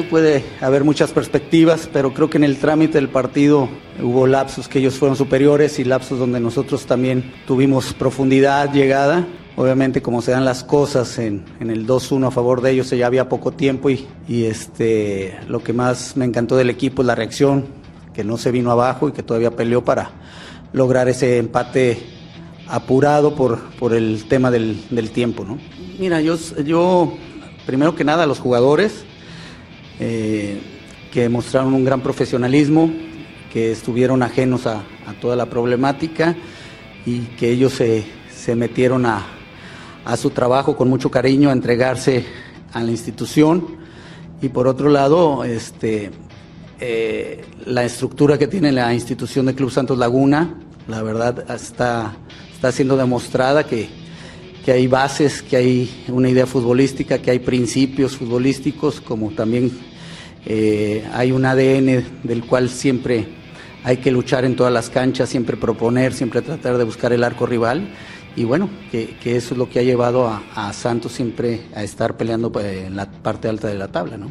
Puede haber muchas perspectivas, pero creo que en el trámite del partido hubo lapsos que ellos fueron superiores y lapsos donde nosotros también tuvimos profundidad, llegada. Obviamente como se dan las cosas en, en el 2-1 a favor de ellos, ya había poco tiempo y, y, este, lo que más me encantó del equipo es la reacción, que no se vino abajo y que todavía peleó para lograr ese empate apurado por, por el tema del, del tiempo. ¿no? Mira, yo, yo, primero que nada, los jugadores, eh, que mostraron un gran profesionalismo, que estuvieron ajenos a, toda la problemática y que ellos se, metieron a, a, su trabajo con mucho cariño, a entregarse a la institución. Y por otro lado, este, eh, la estructura que tiene la institución de Club Santos Laguna, la verdad está, está siendo demostrada que, que hay bases, que hay una idea futbolística, que hay principios futbolísticos, como también eh, hay un ADN del cual siempre hay que luchar en todas las canchas, siempre proponer, siempre tratar de buscar el arco rival. Y bueno, que, eso es lo que ha llevado a, a, Santos siempre a estar peleando eh, en la parte alta de la tabla, ¿no?